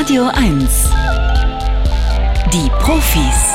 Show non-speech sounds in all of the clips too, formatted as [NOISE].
Radio 1. Die Profis.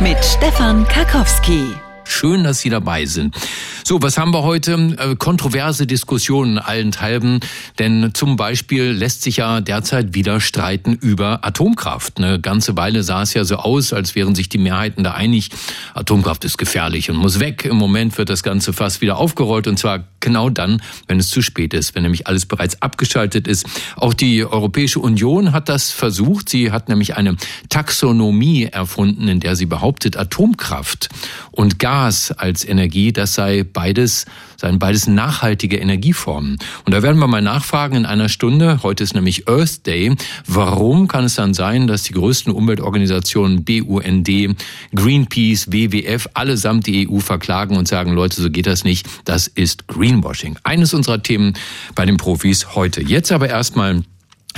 Mit Stefan Karkowski. Schön, dass Sie dabei sind. So, was haben wir heute? Äh, kontroverse Diskussionen allenthalben, denn zum Beispiel lässt sich ja derzeit wieder streiten über Atomkraft. Eine ganze Weile sah es ja so aus, als wären sich die Mehrheiten da einig, Atomkraft ist gefährlich und muss weg. Im Moment wird das Ganze fast wieder aufgerollt und zwar genau dann, wenn es zu spät ist, wenn nämlich alles bereits abgeschaltet ist. Auch die Europäische Union hat das versucht. Sie hat nämlich eine Taxonomie erfunden, in der sie behauptet, Atomkraft und Gas als Energie, das sei beides, seien beides nachhaltige Energieformen. Und da werden wir mal nachfragen in einer Stunde. Heute ist nämlich Earth Day. Warum kann es dann sein, dass die größten Umweltorganisationen BUND, Greenpeace, WWF allesamt die EU verklagen und sagen, Leute, so geht das nicht. Das ist Greenwashing. Eines unserer Themen bei den Profis heute. Jetzt aber erstmal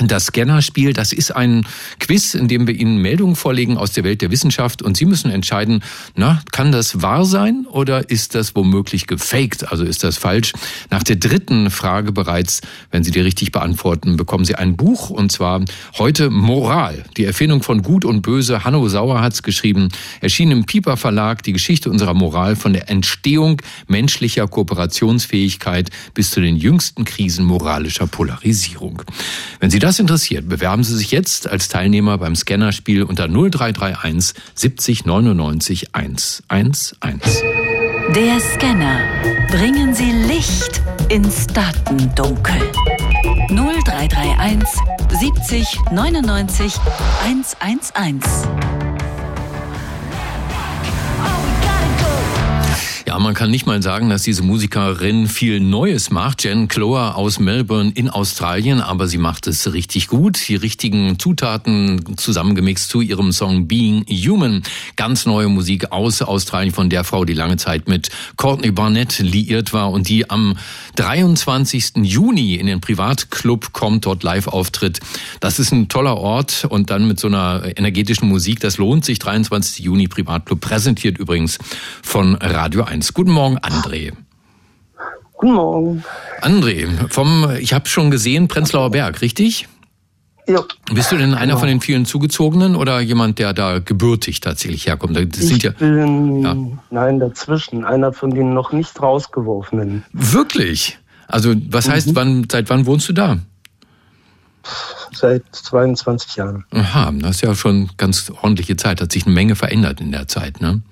das Scannerspiel, das ist ein Quiz, in dem wir Ihnen Meldungen vorlegen aus der Welt der Wissenschaft und Sie müssen entscheiden, na, kann das wahr sein oder ist das womöglich gefaked? Also ist das falsch? Nach der dritten Frage bereits, wenn Sie die richtig beantworten, bekommen Sie ein Buch und zwar heute Moral, die Erfindung von Gut und Böse. Hanno Sauer hat es geschrieben, erschien im Pieper Verlag die Geschichte unserer Moral von der Entstehung menschlicher Kooperationsfähigkeit bis zu den jüngsten Krisen moralischer Polarisierung. Wenn Sie das interessiert, bewerben Sie sich jetzt als Teilnehmer beim Scannerspiel unter 0331 70 99 111. Der Scanner. Bringen Sie Licht ins Datendunkel. 0331 70 99 111. Ja, man kann nicht mal sagen, dass diese Musikerin viel Neues macht. Jen Clower aus Melbourne in Australien, aber sie macht es richtig gut. Die richtigen Zutaten zusammengemixt zu ihrem Song Being Human. Ganz neue Musik aus Australien von der Frau, die lange Zeit mit Courtney Barnett liiert war und die am 23. Juni in den Privatclub kommt, dort live auftritt. Das ist ein toller Ort und dann mit so einer energetischen Musik, das lohnt sich. 23. Juni Privatclub präsentiert übrigens von Radio 1. Guten Morgen, André. Guten Morgen. André, vom, ich habe schon gesehen, Prenzlauer Berg, richtig? Ja. Bist du denn einer genau. von den vielen Zugezogenen oder jemand, der da gebürtig tatsächlich herkommt? Das ich ja, bin, ja. nein, dazwischen. Einer von den noch nicht rausgeworfenen. Wirklich? Also, was mhm. heißt, wann, seit wann wohnst du da? Seit 22 Jahren. Aha, das ist ja schon ganz ordentliche Zeit. Hat sich eine Menge verändert in der Zeit, ne?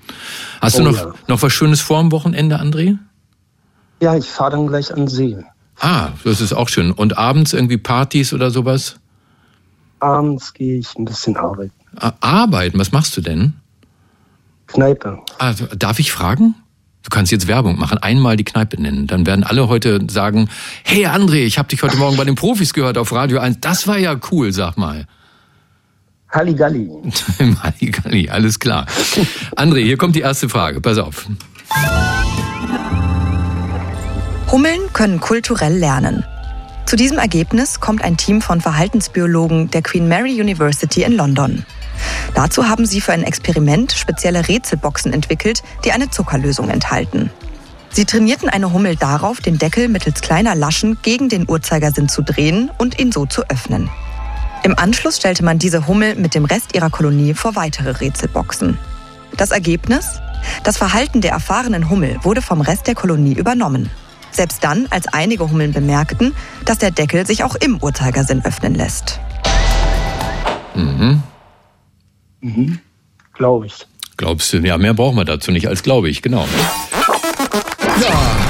Hast oh, du noch, ja. noch was Schönes vor am Wochenende, André? Ja, ich fahre dann gleich an See. Ah, das ist auch schön. Und abends irgendwie Partys oder sowas? Abends gehe ich ein bisschen arbeiten. Ah, arbeiten? Was machst du denn? Kneipe. Ah, darf ich fragen? Du kannst jetzt Werbung machen, einmal die Kneipe nennen. Dann werden alle heute sagen, hey André, ich habe dich heute Morgen bei den Profis gehört auf Radio 1. Das war ja cool, sag mal. Halligalli. [LAUGHS] Halligalli, alles klar. André, hier kommt die erste Frage. Pass auf. Hummeln können kulturell lernen. Zu diesem Ergebnis kommt ein Team von Verhaltensbiologen der Queen Mary University in London. Dazu haben sie für ein Experiment spezielle Rätselboxen entwickelt, die eine Zuckerlösung enthalten. Sie trainierten eine Hummel darauf, den Deckel mittels kleiner Laschen gegen den Uhrzeigersinn zu drehen und ihn so zu öffnen. Im Anschluss stellte man diese Hummel mit dem Rest ihrer Kolonie vor weitere Rätselboxen. Das Ergebnis? Das Verhalten der erfahrenen Hummel wurde vom Rest der Kolonie übernommen. Selbst dann, als einige Hummeln bemerkten, dass der Deckel sich auch im Uhrzeigersinn öffnen lässt. Mhm. Mhm. Glaube ich. Glaubst du? Ja, mehr brauchen wir dazu nicht als glaube ich, genau.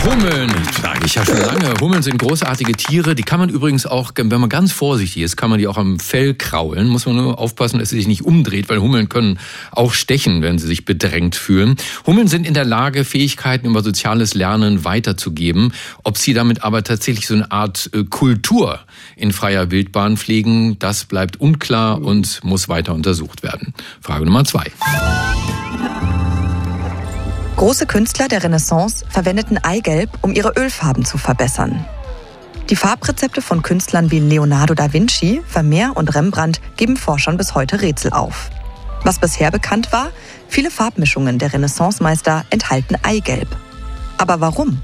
Hummeln, sage ich ja schon lange. Hummeln sind großartige Tiere. Die kann man übrigens auch, wenn man ganz vorsichtig ist, kann man die auch am Fell kraulen. Muss man nur aufpassen, dass sie sich nicht umdreht, weil Hummeln können auch stechen, wenn sie sich bedrängt fühlen. Hummeln sind in der Lage, Fähigkeiten über soziales Lernen weiterzugeben. Ob sie damit aber tatsächlich so eine Art äh, Kultur in freier Wildbahn pflegen, das bleibt unklar und muss weiter untersucht werden. Frage Nummer zwei. Große Künstler der Renaissance verwendeten Eigelb, um ihre Ölfarben zu verbessern. Die Farbrezepte von Künstlern wie Leonardo da Vinci, Vermeer und Rembrandt geben Forschern bis heute Rätsel auf. Was bisher bekannt war, viele Farbmischungen der Renaissancemeister enthalten Eigelb. Aber warum?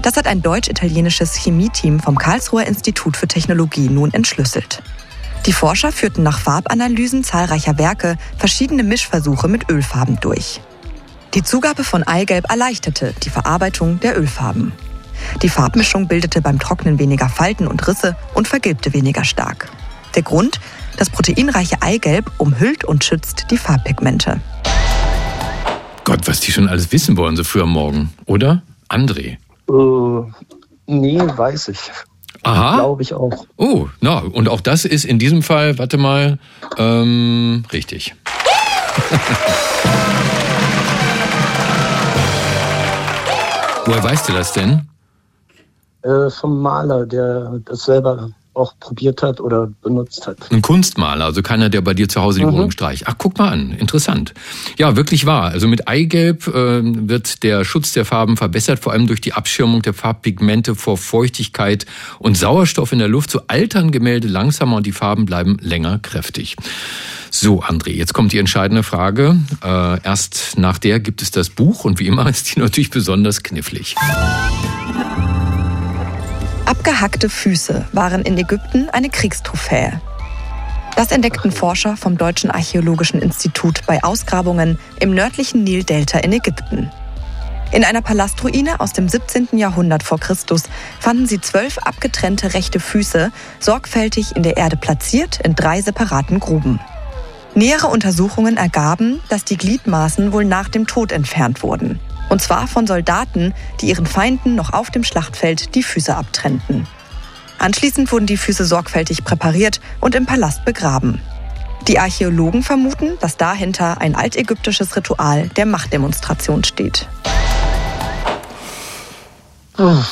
Das hat ein deutsch-italienisches Chemieteam vom Karlsruher Institut für Technologie nun entschlüsselt. Die Forscher führten nach Farbanalysen zahlreicher Werke verschiedene Mischversuche mit Ölfarben durch. Die Zugabe von Eigelb erleichterte die Verarbeitung der Ölfarben. Die Farbmischung bildete beim Trocknen weniger Falten und Risse und vergilbte weniger stark. Der Grund? Das proteinreiche Eigelb umhüllt und schützt die Farbpigmente. Gott, was die schon alles wissen wollen, so früh am Morgen, oder? André? Äh, nee, weiß ich. Aha. Glaube ich auch. Oh, na, und auch das ist in diesem Fall, warte mal, ähm, richtig. [LAUGHS] Woher weißt du das denn? Äh, vom Maler, der das selber auch probiert hat oder benutzt hat. Ein Kunstmaler, also keiner, der bei dir zu Hause die mhm. Wohnung streicht. Ach, guck mal an, interessant. Ja, wirklich wahr. Also mit Eigelb äh, wird der Schutz der Farben verbessert, vor allem durch die Abschirmung der Farbpigmente vor Feuchtigkeit und Sauerstoff in der Luft. So altern Gemälde langsamer und die Farben bleiben länger kräftig. So, André, jetzt kommt die entscheidende Frage. Äh, erst nach der gibt es das Buch und wie immer [LAUGHS] ist die natürlich besonders knifflig. Abgehackte Füße waren in Ägypten eine Kriegstrophäe. Das entdeckten Forscher vom Deutschen Archäologischen Institut bei Ausgrabungen im nördlichen Nildelta in Ägypten. In einer Palastruine aus dem 17. Jahrhundert vor Christus fanden sie zwölf abgetrennte rechte Füße, sorgfältig in der Erde platziert in drei separaten Gruben. Nähere Untersuchungen ergaben, dass die Gliedmaßen wohl nach dem Tod entfernt wurden. Und zwar von Soldaten, die ihren Feinden noch auf dem Schlachtfeld die Füße abtrennten. Anschließend wurden die Füße sorgfältig präpariert und im Palast begraben. Die Archäologen vermuten, dass dahinter ein altägyptisches Ritual der Machtdemonstration steht. Ja,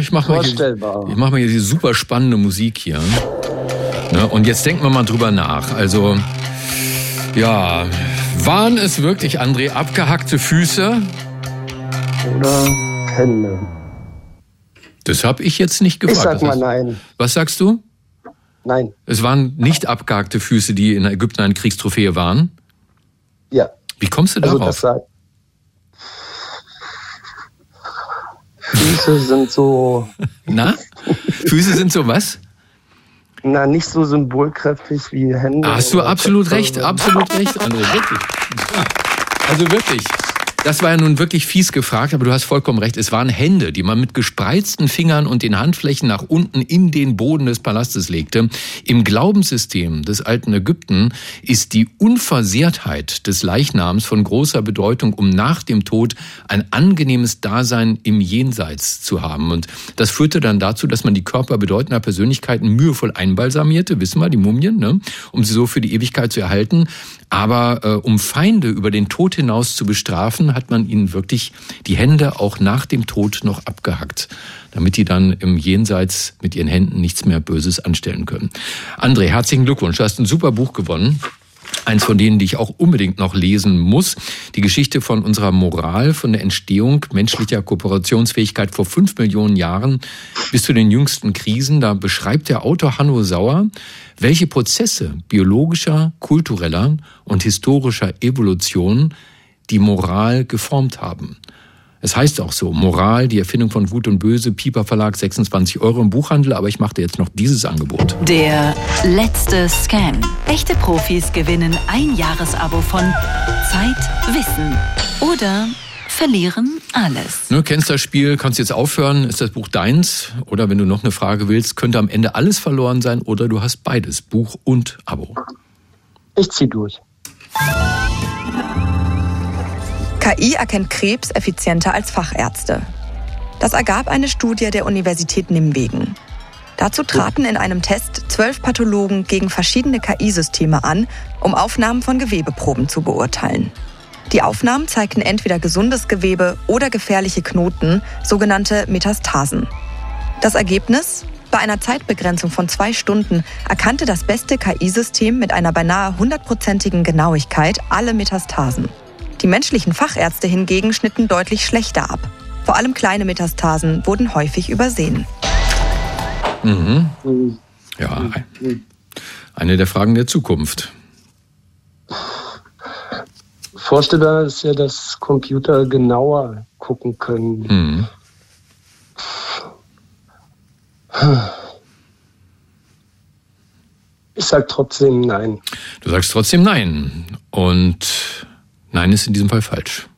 ich mache mal, hier, ich mach mal hier diese super spannende Musik hier. Ne, und jetzt denken wir mal drüber nach. Also, ja, waren es wirklich, André, abgehackte Füße? Oder Hände? Das habe ich jetzt nicht gefragt. Ich sag mal nein. Was sagst du? Nein. Es waren nicht abgehackte Füße, die in Ägypten eine Kriegstrophäe waren? Ja. Wie kommst du darauf? Also das Füße sind so. [LAUGHS] Na? Füße sind so was? Na, nicht so symbolkräftig wie Hände. Hast du absolut recht, absolut recht, André, wirklich. Also wirklich. Das war ja nun wirklich fies gefragt, aber du hast vollkommen recht. Es waren Hände, die man mit gespreizten Fingern und den Handflächen nach unten in den Boden des Palastes legte. Im Glaubenssystem des alten Ägypten ist die Unversehrtheit des Leichnams von großer Bedeutung, um nach dem Tod ein angenehmes Dasein im Jenseits zu haben. Und das führte dann dazu, dass man die Körper bedeutender Persönlichkeiten mühevoll einbalsamierte, wissen wir, die Mumien, ne? um sie so für die Ewigkeit zu erhalten. Aber äh, um Feinde über den Tod hinaus zu bestrafen, hat man ihnen wirklich die Hände auch nach dem Tod noch abgehackt, damit die dann im Jenseits mit ihren Händen nichts mehr Böses anstellen können. André, herzlichen Glückwunsch. Du hast ein super Buch gewonnen. Eins von denen, die ich auch unbedingt noch lesen muss. Die Geschichte von unserer Moral, von der Entstehung menschlicher Kooperationsfähigkeit vor fünf Millionen Jahren bis zu den jüngsten Krisen. Da beschreibt der Autor Hanno Sauer, welche Prozesse biologischer, kultureller und historischer Evolution die Moral geformt haben. Es heißt auch so, Moral, die Erfindung von Gut und Böse, Pieper Verlag, 26 Euro im Buchhandel, aber ich mache dir jetzt noch dieses Angebot. Der letzte Scan. Echte Profis gewinnen ein Jahresabo von Zeit, Wissen oder verlieren alles. Ne, kennst das Spiel, kannst jetzt aufhören, ist das Buch deins? Oder wenn du noch eine Frage willst, könnte am Ende alles verloren sein oder du hast beides, Buch und Abo. Ich zieh durch. KI erkennt Krebs effizienter als Fachärzte. Das ergab eine Studie der Universität Nimwegen. Dazu traten in einem Test zwölf Pathologen gegen verschiedene KI-Systeme an, um Aufnahmen von Gewebeproben zu beurteilen. Die Aufnahmen zeigten entweder gesundes Gewebe oder gefährliche Knoten, sogenannte Metastasen. Das Ergebnis? Bei einer Zeitbegrenzung von zwei Stunden erkannte das beste KI-System mit einer beinahe hundertprozentigen Genauigkeit alle Metastasen. Die menschlichen Fachärzte hingegen schnitten deutlich schlechter ab. Vor allem kleine Metastasen wurden häufig übersehen. Mhm. Ja, eine der Fragen der Zukunft. Vorstellbar ist ja, dass Computer genauer gucken können. Mhm. Ich sag trotzdem nein. Du sagst trotzdem nein. Und nein ist in diesem Fall falsch.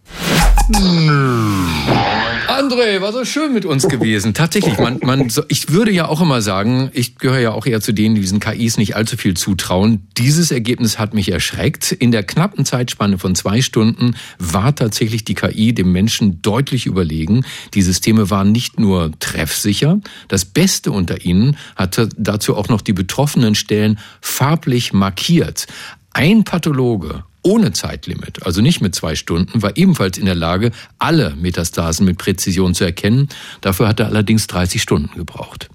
André, war so schön mit uns gewesen. Tatsächlich, man, man, ich würde ja auch immer sagen, ich gehöre ja auch eher zu denen, die diesen KIs nicht allzu viel zutrauen. Dieses Ergebnis hat mich erschreckt. In der knappen Zeitspanne von zwei Stunden war tatsächlich die KI dem Menschen deutlich überlegen. Die Systeme waren nicht nur treffsicher, das Beste unter ihnen hatte dazu auch noch die betroffenen Stellen farblich markiert. Ein Pathologe ohne Zeitlimit, also nicht mit zwei Stunden, war ebenfalls in der Lage, alle Metastasen mit Präzision zu erkennen. Dafür hat er allerdings 30 Stunden gebraucht.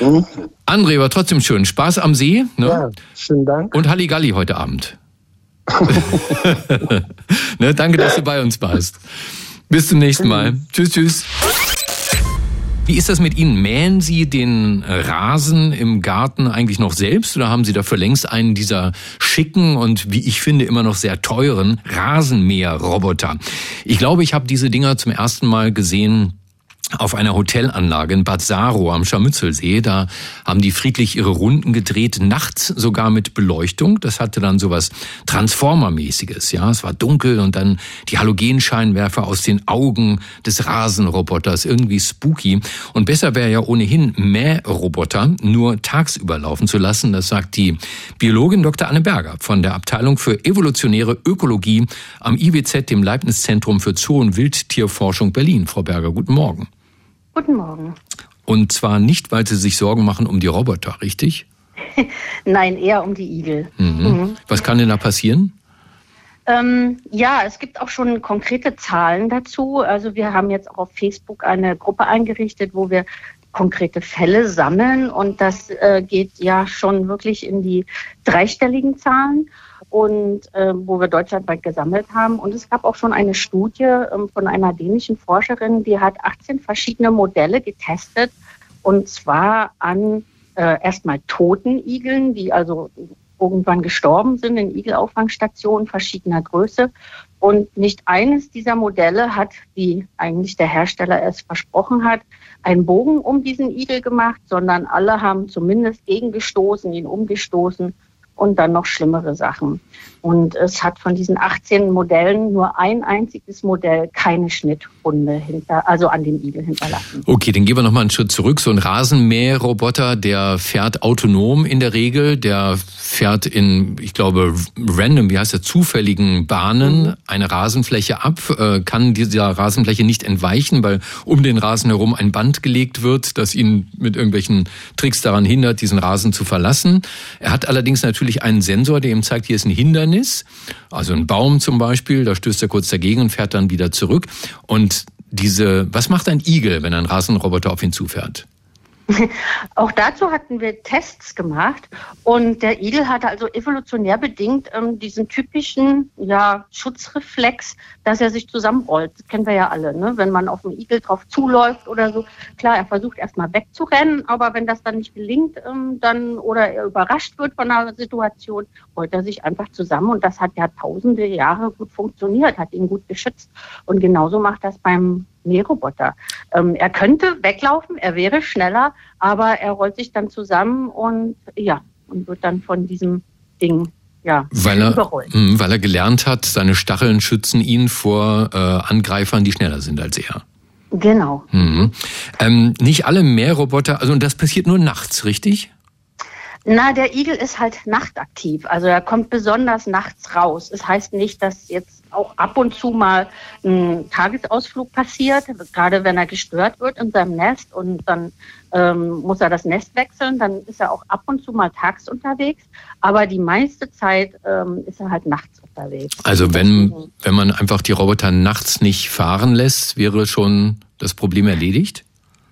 Mhm. André, war trotzdem schön. Spaß am See. Ne? Ja, schönen Dank. Und Halligalli heute Abend. [LAUGHS] [LAUGHS] ne, danke, dass du bei uns warst. Bis zum nächsten Mal. Tschüss, tschüss. Wie ist das mit Ihnen? Mähen Sie den Rasen im Garten eigentlich noch selbst oder haben Sie dafür längst einen dieser schicken und wie ich finde immer noch sehr teuren Rasenmäherroboter? Ich glaube, ich habe diese Dinger zum ersten Mal gesehen auf einer Hotelanlage in Bad Saro am Scharmützelsee. Da haben die friedlich ihre Runden gedreht, nachts sogar mit Beleuchtung. Das hatte dann sowas Transformermäßiges. Ja, es war dunkel und dann die Halogenscheinwerfer aus den Augen des Rasenroboters. Irgendwie spooky. Und besser wäre ja ohnehin Mähroboter nur tagsüber laufen zu lassen. Das sagt die Biologin Dr. Anne Berger von der Abteilung für evolutionäre Ökologie am IWZ, dem Leibniz-Zentrum für Zoo- und Wildtierforschung Berlin. Frau Berger, guten Morgen. Guten Morgen. Und zwar nicht, weil Sie sich Sorgen machen um die Roboter, richtig? [LAUGHS] Nein, eher um die Igel. Mhm. Mhm. Was kann denn da passieren? Ähm, ja, es gibt auch schon konkrete Zahlen dazu. Also wir haben jetzt auch auf Facebook eine Gruppe eingerichtet, wo wir konkrete Fälle sammeln und das äh, geht ja schon wirklich in die dreistelligen Zahlen und äh, wo wir deutschlandweit gesammelt haben. Und es gab auch schon eine Studie ähm, von einer dänischen Forscherin, die hat 18 verschiedene Modelle getestet und zwar an äh, erstmal toten Igeln, die also irgendwann gestorben sind in Igelauffangstationen verschiedener Größe. Und nicht eines dieser Modelle hat, wie eigentlich der Hersteller es versprochen hat, einen Bogen um diesen Igel gemacht, sondern alle haben zumindest gegengestoßen, ihn umgestoßen und dann noch schlimmere Sachen. Und es hat von diesen 18 Modellen nur ein einziges Modell keine Schnittwunde hinter, also an dem Igel hinterlassen. Okay, dann gehen wir nochmal einen Schritt zurück. So ein Rasenmäherroboter, der fährt autonom in der Regel, der fährt in, ich glaube, random, wie heißt der, zufälligen Bahnen mhm. eine Rasenfläche ab, äh, kann dieser Rasenfläche nicht entweichen, weil um den Rasen herum ein Band gelegt wird, das ihn mit irgendwelchen Tricks daran hindert, diesen Rasen zu verlassen. Er hat allerdings natürlich einen Sensor, der ihm zeigt, hier ist ein Hindernis, also ein Baum zum Beispiel, da stößt er kurz dagegen und fährt dann wieder zurück. Und diese, was macht ein Igel, wenn ein Rasenroboter auf ihn zufährt? [LAUGHS] Auch dazu hatten wir Tests gemacht und der Igel hatte also evolutionär bedingt ähm, diesen typischen ja, Schutzreflex, dass er sich zusammenrollt. Das kennen wir ja alle, ne? wenn man auf einen Igel drauf zuläuft oder so. Klar, er versucht erstmal wegzurennen, aber wenn das dann nicht gelingt, ähm, dann oder er überrascht wird von einer Situation, rollt er sich einfach zusammen und das hat ja tausende Jahre gut funktioniert, hat ihn gut geschützt. Und genauso macht das beim Mähroboter. Ähm, er könnte weglaufen, er wäre schneller, aber er rollt sich dann zusammen und ja, und wird dann von diesem Ding ja, weil er, überrollt. Mh, weil er gelernt hat, seine Stacheln schützen ihn vor äh, Angreifern, die schneller sind als er. Genau. Mhm. Ähm, nicht alle Mähroboter, also und das passiert nur nachts, richtig? Na, der Igel ist halt nachtaktiv. Also er kommt besonders nachts raus. Es das heißt nicht, dass jetzt auch ab und zu mal ein Tagesausflug passiert, gerade wenn er gestört wird in seinem Nest und dann ähm, muss er das Nest wechseln, dann ist er auch ab und zu mal tags unterwegs, aber die meiste Zeit ähm, ist er halt nachts unterwegs. Also wenn, wenn man einfach die Roboter nachts nicht fahren lässt, wäre schon das Problem erledigt?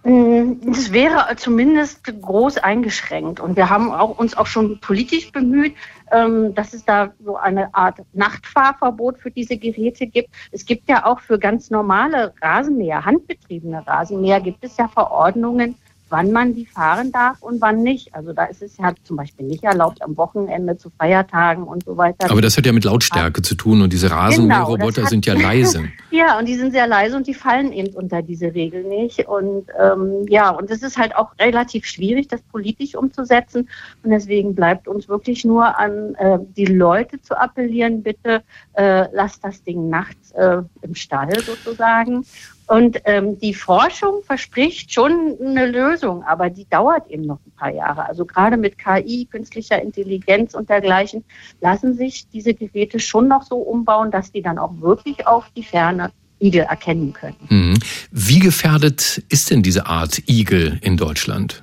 Mm, es wäre zumindest groß eingeschränkt. Und wir haben auch, uns auch schon politisch bemüht, ähm, dass es da so eine Art Nachtfahrverbot für diese Geräte gibt. Es gibt ja auch für ganz normale Rasenmäher, handbetriebene Rasenmäher, gibt es ja Verordnungen, wann man die fahren darf und wann nicht. Also da ist es ja zum Beispiel nicht erlaubt, am Wochenende zu Feiertagen und so weiter. Aber das hat ja mit Lautstärke zu tun und diese Rasenmäherroboter genau, sind ja leise. [LAUGHS] ja, und die sind sehr leise und die fallen eben unter diese Regel nicht. Und ähm, ja, und es ist halt auch relativ schwierig, das politisch umzusetzen. Und deswegen bleibt uns wirklich nur an äh, die Leute zu appellieren, bitte äh, lasst das Ding nachts äh, im Stall sozusagen. Und ähm, die Forschung verspricht schon eine Lösung, aber die dauert eben noch ein paar Jahre. Also gerade mit KI, künstlicher Intelligenz und dergleichen lassen sich diese Geräte schon noch so umbauen, dass die dann auch wirklich auf die Ferne Igel erkennen können. Mhm. Wie gefährdet ist denn diese Art Igel in Deutschland?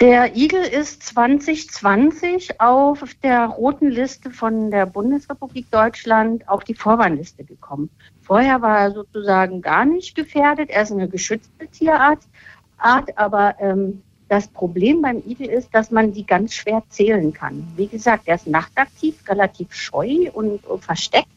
Der Igel ist 2020 auf der roten Liste von der Bundesrepublik Deutschland auf die Vorwarnliste gekommen. Vorher war er sozusagen gar nicht gefährdet. Er ist eine geschützte Tierart, Art, aber ähm, das Problem beim Igel ist, dass man die ganz schwer zählen kann. Wie gesagt, er ist nachtaktiv, relativ scheu und, und versteckt.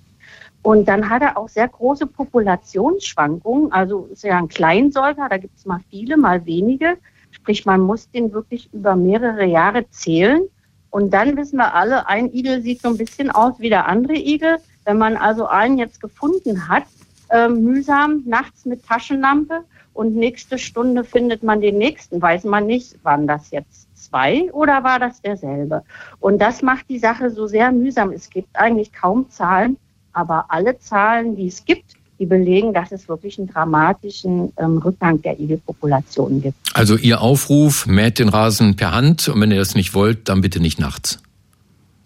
Und dann hat er auch sehr große Populationsschwankungen. Also ist ja ein Kleinsäuger, da gibt es mal viele, mal wenige. Sprich, man muss den wirklich über mehrere Jahre zählen. Und dann wissen wir alle, ein Igel sieht so ein bisschen aus wie der andere Igel. Wenn man also einen jetzt gefunden hat, äh, mühsam nachts mit Taschenlampe und nächste Stunde findet man den nächsten, weiß man nicht, waren das jetzt zwei oder war das derselbe. Und das macht die Sache so sehr mühsam. Es gibt eigentlich kaum Zahlen, aber alle Zahlen, die es gibt, die belegen, dass es wirklich einen dramatischen ähm, Rückgang der Igelpopulationen gibt. Also Ihr Aufruf, mäht den Rasen per Hand und wenn ihr das nicht wollt, dann bitte nicht nachts.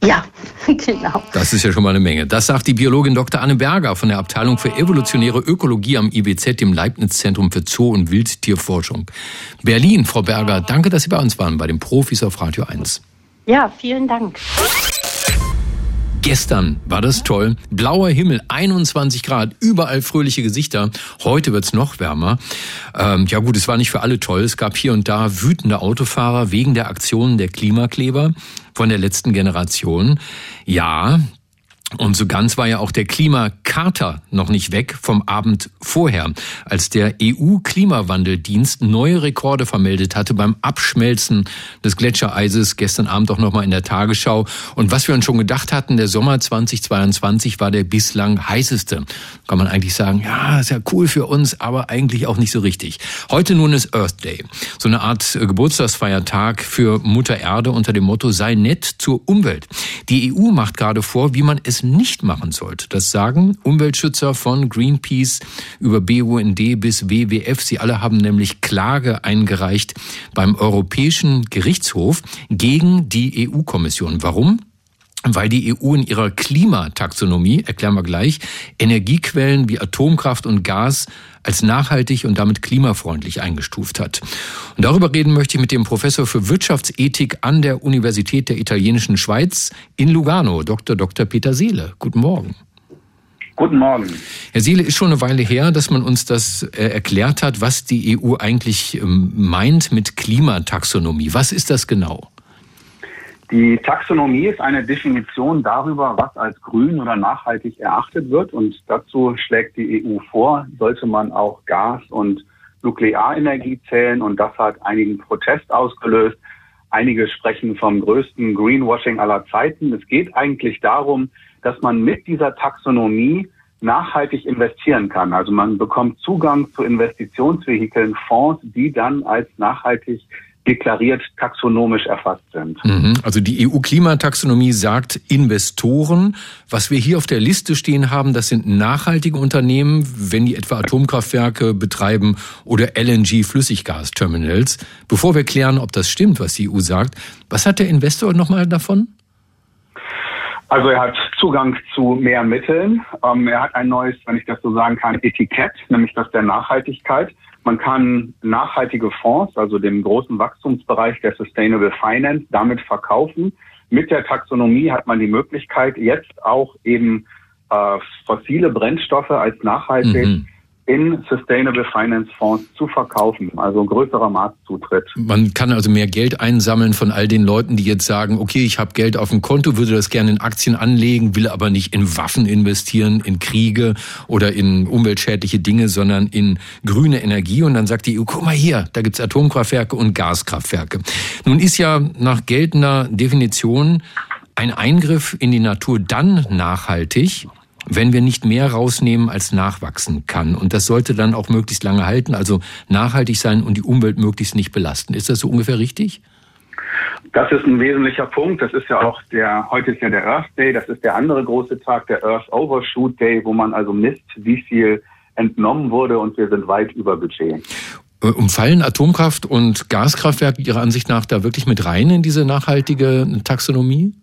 Ja, [LAUGHS] genau. Das ist ja schon mal eine Menge. Das sagt die Biologin Dr. Anne Berger von der Abteilung für evolutionäre Ökologie am IBZ, dem Leibniz-Zentrum für Zoo- und Wildtierforschung. Berlin, Frau Berger, danke, dass Sie bei uns waren, bei den Profis auf Radio 1. Ja, vielen Dank. Gestern war das toll. Blauer Himmel, 21 Grad, überall fröhliche Gesichter. Heute wird's noch wärmer. Ähm, ja gut, es war nicht für alle toll. Es gab hier und da wütende Autofahrer wegen der Aktionen der Klimakleber von der letzten Generation. Ja, und so ganz war ja auch der Klimakater noch nicht weg vom Abend vorher, als der EU-Klimawandeldienst neue Rekorde vermeldet hatte beim Abschmelzen des Gletschereises gestern Abend auch nochmal in der Tagesschau. Und was wir uns schon gedacht hatten, der Sommer 2022 war der bislang heißeste. Kann man eigentlich sagen, ja, ist ja cool für uns, aber eigentlich auch nicht so richtig. Heute nun ist Earth Day. So eine Art Geburtstagsfeiertag für Mutter Erde unter dem Motto sei nett zur Umwelt. Die EU macht gerade vor, wie man es nicht machen sollte. Das sagen Umweltschützer von Greenpeace über BUND bis WWF. Sie alle haben nämlich Klage eingereicht beim Europäischen Gerichtshof gegen die EU-Kommission. Warum? Weil die EU in ihrer Klimataxonomie, erklären wir gleich, Energiequellen wie Atomkraft und Gas als nachhaltig und damit klimafreundlich eingestuft hat. Und darüber reden möchte ich mit dem Professor für Wirtschaftsethik an der Universität der italienischen Schweiz in Lugano, Dr. Dr. Peter Seele. Guten Morgen. Guten Morgen. Herr Seele, ist schon eine Weile her, dass man uns das äh, erklärt hat, was die EU eigentlich ähm, meint mit Klimataxonomie. Was ist das genau? Die Taxonomie ist eine Definition darüber, was als grün oder nachhaltig erachtet wird. Und dazu schlägt die EU vor, sollte man auch Gas und Nuklearenergie zählen. Und das hat einigen Protest ausgelöst. Einige sprechen vom größten Greenwashing aller Zeiten. Es geht eigentlich darum, dass man mit dieser Taxonomie nachhaltig investieren kann. Also man bekommt Zugang zu Investitionsvehikeln, Fonds, die dann als nachhaltig deklariert taxonomisch erfasst sind. Mhm. Also die EU-Klimataxonomie sagt Investoren. Was wir hier auf der Liste stehen haben, das sind nachhaltige Unternehmen, wenn die etwa Atomkraftwerke betreiben oder LNG-Flüssiggasterminals. Bevor wir klären, ob das stimmt, was die EU sagt, was hat der Investor nochmal davon? Also er hat Zugang zu mehr Mitteln. Ähm, er hat ein neues, wenn ich das so sagen kann, Etikett, nämlich das der Nachhaltigkeit. Man kann nachhaltige Fonds, also den großen Wachstumsbereich der Sustainable Finance, damit verkaufen. Mit der Taxonomie hat man die Möglichkeit, jetzt auch eben äh, fossile Brennstoffe als nachhaltig mhm. In Sustainable Finance Fonds zu verkaufen, also ein größerer Marktzutritt. Man kann also mehr Geld einsammeln von all den Leuten, die jetzt sagen, okay, ich habe Geld auf dem Konto, würde das gerne in Aktien anlegen, will aber nicht in Waffen investieren, in Kriege oder in umweltschädliche Dinge, sondern in grüne Energie. Und dann sagt die EU, guck mal hier, da gibt's Atomkraftwerke und Gaskraftwerke. Nun ist ja nach geltender Definition ein Eingriff in die Natur dann nachhaltig, wenn wir nicht mehr rausnehmen, als nachwachsen kann. Und das sollte dann auch möglichst lange halten, also nachhaltig sein und die Umwelt möglichst nicht belasten. Ist das so ungefähr richtig? Das ist ein wesentlicher Punkt. Das ist ja auch der, heute ist ja der Earth Day, das ist der andere große Tag, der Earth Overshoot Day, wo man also misst, wie viel entnommen wurde und wir sind weit über Budget. Äh, umfallen Atomkraft und Gaskraftwerke Ihrer Ansicht nach da wirklich mit rein in diese nachhaltige Taxonomie?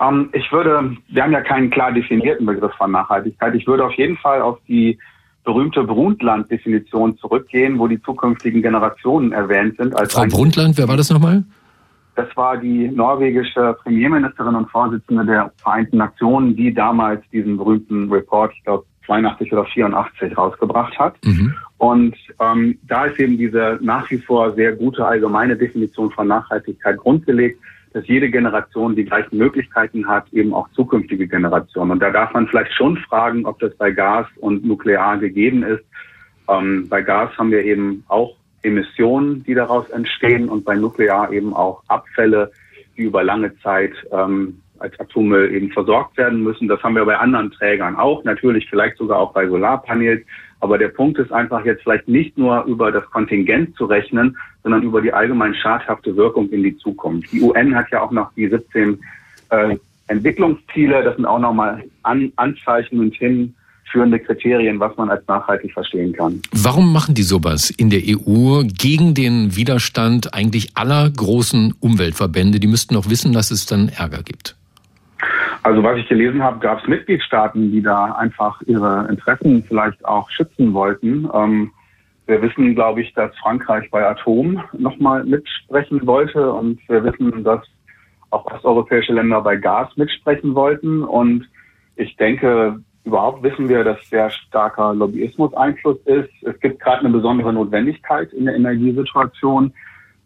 Ähm, ich würde, wir haben ja keinen klar definierten Begriff von Nachhaltigkeit. Ich würde auf jeden Fall auf die berühmte Brundtland-Definition zurückgehen, wo die zukünftigen Generationen erwähnt sind. Als Frau Brundtland, wer war das nochmal? Das war die norwegische Premierministerin und Vorsitzende der Vereinten Nationen, die damals diesen berühmten Report, ich glaube 82 oder 84, rausgebracht hat. Mhm. Und ähm, da ist eben diese nach wie vor sehr gute allgemeine Definition von Nachhaltigkeit grundgelegt dass jede Generation die gleichen Möglichkeiten hat, eben auch zukünftige Generationen. Und da darf man vielleicht schon fragen, ob das bei Gas und Nuklear gegeben ist. Ähm, bei Gas haben wir eben auch Emissionen, die daraus entstehen und bei Nuklear eben auch Abfälle, die über lange Zeit ähm, als Atommüll eben versorgt werden müssen. Das haben wir bei anderen Trägern auch, natürlich vielleicht sogar auch bei Solarpanels. Aber der Punkt ist einfach jetzt vielleicht nicht nur über das Kontingent zu rechnen, sondern über die allgemein schadhafte Wirkung in die Zukunft. Die UN hat ja auch noch die 17 äh, Entwicklungsziele. Das sind auch nochmal An Anzeichen und hinführende Kriterien, was man als nachhaltig verstehen kann. Warum machen die sowas in der EU gegen den Widerstand eigentlich aller großen Umweltverbände? Die müssten doch wissen, dass es dann Ärger gibt. Also was ich gelesen habe, gab es Mitgliedstaaten, die da einfach ihre Interessen vielleicht auch schützen wollten. Ähm, wir wissen, glaube ich, dass Frankreich bei Atom nochmal mitsprechen wollte und wir wissen, dass auch osteuropäische Länder bei Gas mitsprechen wollten. Und ich denke, überhaupt wissen wir, dass sehr starker Lobbyismus Einfluss ist. Es gibt gerade eine besondere Notwendigkeit in der Energiesituation.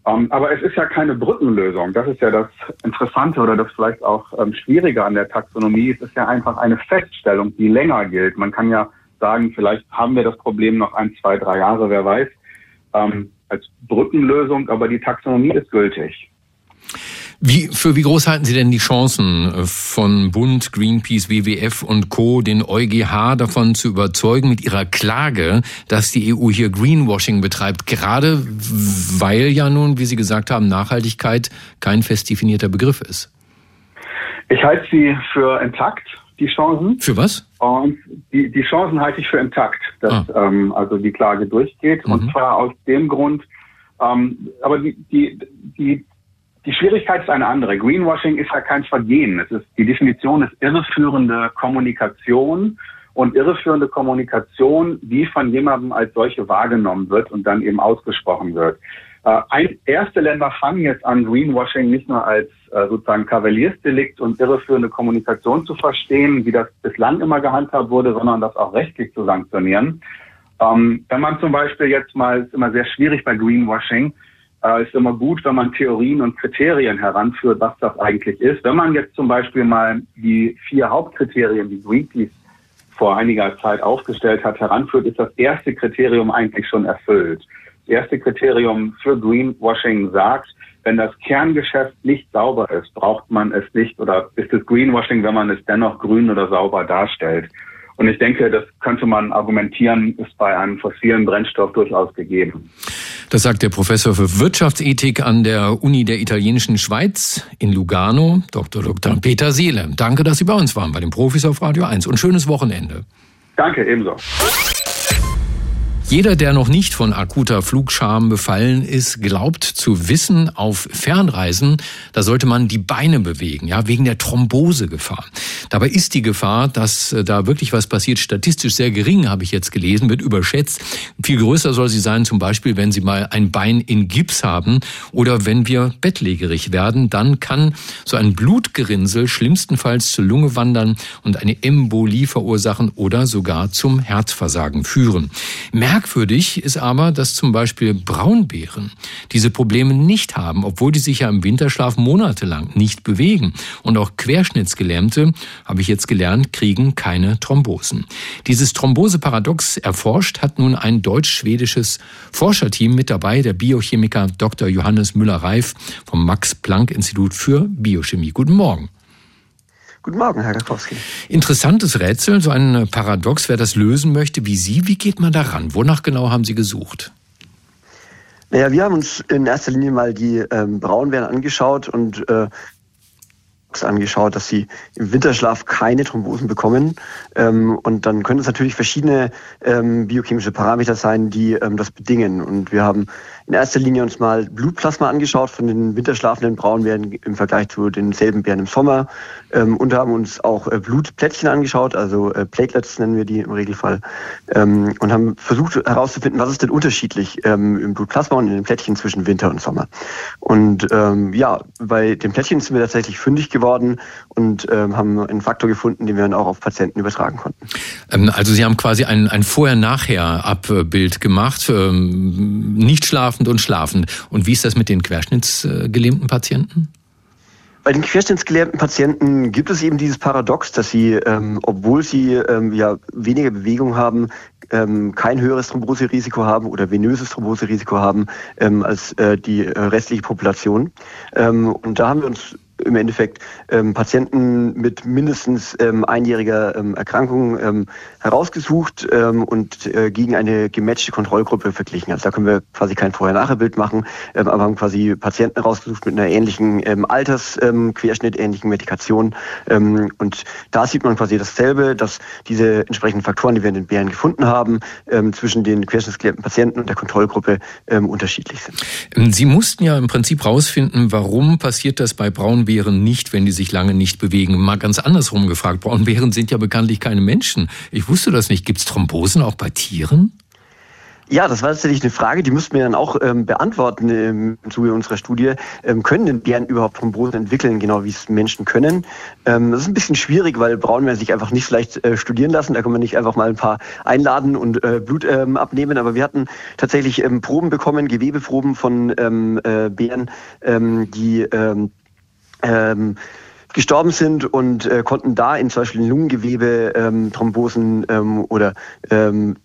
Ähm, aber es ist ja keine Brückenlösung. Das ist ja das Interessante oder das vielleicht auch ähm, Schwierige an der Taxonomie. Es ist ja einfach eine Feststellung, die länger gilt. Man kann ja sagen, vielleicht haben wir das Problem noch ein, zwei, drei Jahre, wer weiß, ähm, als Brückenlösung, aber die Taxonomie ist gültig. Wie, für wie groß halten Sie denn die Chancen äh, von Bund, Greenpeace, WWF und Co., den EuGH davon zu überzeugen mit ihrer Klage, dass die EU hier Greenwashing betreibt? Gerade weil ja nun, wie Sie gesagt haben, Nachhaltigkeit kein fest definierter Begriff ist. Ich halte sie für intakt, die Chancen. Für was? Und die, die Chancen halte ich für intakt, dass ah. ähm, also die Klage durchgeht. Mhm. Und zwar aus dem Grund, ähm, aber die, die, die die Schwierigkeit ist eine andere. Greenwashing ist ja kein Vergehen. Es ist, die Definition ist irreführende Kommunikation und irreführende Kommunikation, die von jemandem als solche wahrgenommen wird und dann eben ausgesprochen wird. Äh, ein, erste Länder fangen jetzt an, Greenwashing nicht nur als äh, sozusagen Kavaliersdelikt und irreführende Kommunikation zu verstehen, wie das bislang immer gehandhabt wurde, sondern das auch rechtlich zu sanktionieren. Ähm, wenn man zum Beispiel jetzt mal, ist immer sehr schwierig bei Greenwashing, äh, ist immer gut, wenn man Theorien und Kriterien heranführt, was das eigentlich ist. Wenn man jetzt zum Beispiel mal die vier Hauptkriterien, die Greenpeace vor einiger Zeit aufgestellt hat, heranführt, ist das erste Kriterium eigentlich schon erfüllt. Das erste Kriterium für Greenwashing sagt, wenn das Kerngeschäft nicht sauber ist, braucht man es nicht oder ist es Greenwashing, wenn man es dennoch grün oder sauber darstellt. Und ich denke, das könnte man argumentieren, ist bei einem fossilen Brennstoff durchaus gegeben. Das sagt der Professor für Wirtschaftsethik an der Uni der italienischen Schweiz in Lugano, Dr. Dr. Peter Seele. Danke, dass Sie bei uns waren, bei den Profis auf Radio 1 und schönes Wochenende. Danke, ebenso. Jeder, der noch nicht von akuter Flugscham befallen ist, glaubt zu wissen, auf Fernreisen, da sollte man die Beine bewegen, ja, wegen der Thrombosegefahr. Dabei ist die Gefahr, dass äh, da wirklich was passiert, statistisch sehr gering, habe ich jetzt gelesen, wird überschätzt. Viel größer soll sie sein, zum Beispiel, wenn Sie mal ein Bein in Gips haben oder wenn wir bettlägerig werden, dann kann so ein Blutgerinnsel schlimmstenfalls zur Lunge wandern und eine Embolie verursachen oder sogar zum Herzversagen führen. Merkwürdig ist aber, dass zum Beispiel Braunbären diese Probleme nicht haben, obwohl die sich ja im Winterschlaf monatelang nicht bewegen. Und auch Querschnittsgelähmte, habe ich jetzt gelernt, kriegen keine Thrombosen. Dieses Thromboseparadox erforscht hat nun ein deutsch-schwedisches Forscherteam mit dabei, der Biochemiker Dr. Johannes Müller-Reif vom Max-Planck-Institut für Biochemie. Guten Morgen. Guten Morgen, Herr Garkowski. Interessantes Rätsel, so ein Paradox, wer das lösen möchte, wie Sie, wie geht man daran? Wonach genau haben Sie gesucht? Naja, wir haben uns in erster Linie mal die ähm, Braunbären angeschaut und äh, angeschaut, dass sie im Winterschlaf keine Thrombosen bekommen. Ähm, und dann können es natürlich verschiedene ähm, biochemische Parameter sein, die ähm, das bedingen. Und wir haben in erster Linie uns mal Blutplasma angeschaut von den winterschlafenden Braunbären im Vergleich zu denselben Bären im Sommer ähm, und haben uns auch äh, Blutplättchen angeschaut, also äh, Platelets nennen wir die im Regelfall, ähm, und haben versucht herauszufinden, was ist denn unterschiedlich ähm, im Blutplasma und in den Plättchen zwischen Winter und Sommer. Und ja, bei den Plättchen sind wir tatsächlich fündig geworden und ähm, haben einen Faktor gefunden, den wir dann auch auf Patienten übertragen konnten. Ähm, also Sie haben quasi ein, ein Vorher-Nachher-Abbild gemacht, ähm, nicht schlafen schlafend und schlafend. Und wie ist das mit den querschnittsgelähmten Patienten? Bei den querschnittsgelähmten Patienten gibt es eben dieses Paradox, dass sie, ähm, obwohl sie ähm, ja weniger Bewegung haben, ähm, kein höheres Thromboserisiko haben oder venöses Thromboserisiko haben ähm, als äh, die äh, restliche Population. Ähm, und da haben wir uns im Endeffekt ähm, Patienten mit mindestens ähm, einjähriger ähm, Erkrankung ähm, herausgesucht ähm, und äh, gegen eine gematchte Kontrollgruppe verglichen. Also da können wir quasi kein Vorher-Nachher-Bild machen, ähm, aber haben quasi Patienten herausgesucht mit einer ähnlichen Altersquerschnitt, ähnlichen Medikation. Und da sieht man quasi dasselbe, dass diese entsprechenden Faktoren, die wir in den Bären gefunden haben, zwischen den querschnittsgelähmten Patienten und der Kontrollgruppe unterschiedlich sind. Sie mussten ja im Prinzip rausfinden, warum passiert das bei braunen Braunbären nicht, wenn die sich lange nicht bewegen. Mal ganz andersrum gefragt. Braunbären sind ja bekanntlich keine Menschen. Ich wusste das nicht. Gibt es Thrombosen auch bei Tieren? Ja, das war tatsächlich eine Frage, die müssten wir dann auch ähm, beantworten im Zuge unserer Studie. Ähm, können denn Bären überhaupt Thrombosen entwickeln, genau wie es Menschen können? Ähm, das ist ein bisschen schwierig, weil Braunbären sich einfach nicht so leicht äh, studieren lassen. Da kann man nicht einfach mal ein paar einladen und äh, Blut ähm, abnehmen. Aber wir hatten tatsächlich ähm, Proben bekommen, Gewebeproben von ähm, äh, Bären, ähm, die ähm, ähm, gestorben sind und äh, konnten da in zum Beispiel Lungengewebe ähm, Thrombosen ähm, oder ähm,